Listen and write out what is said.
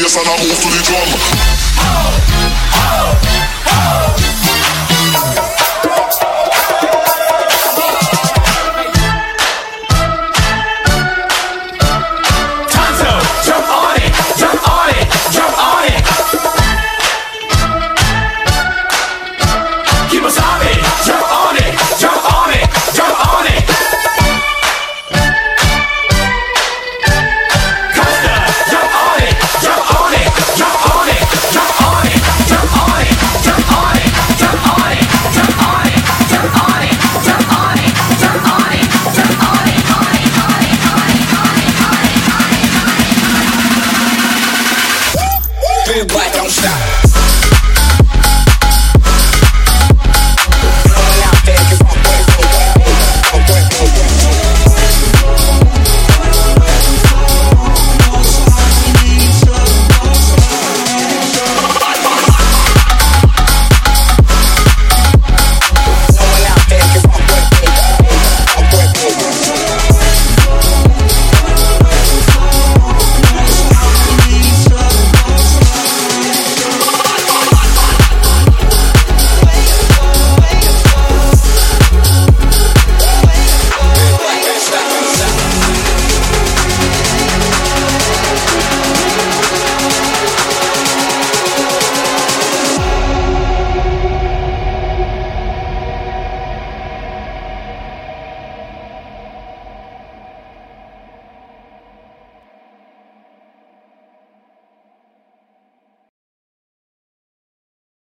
Yes, and I move to the drum. Big white don't stop.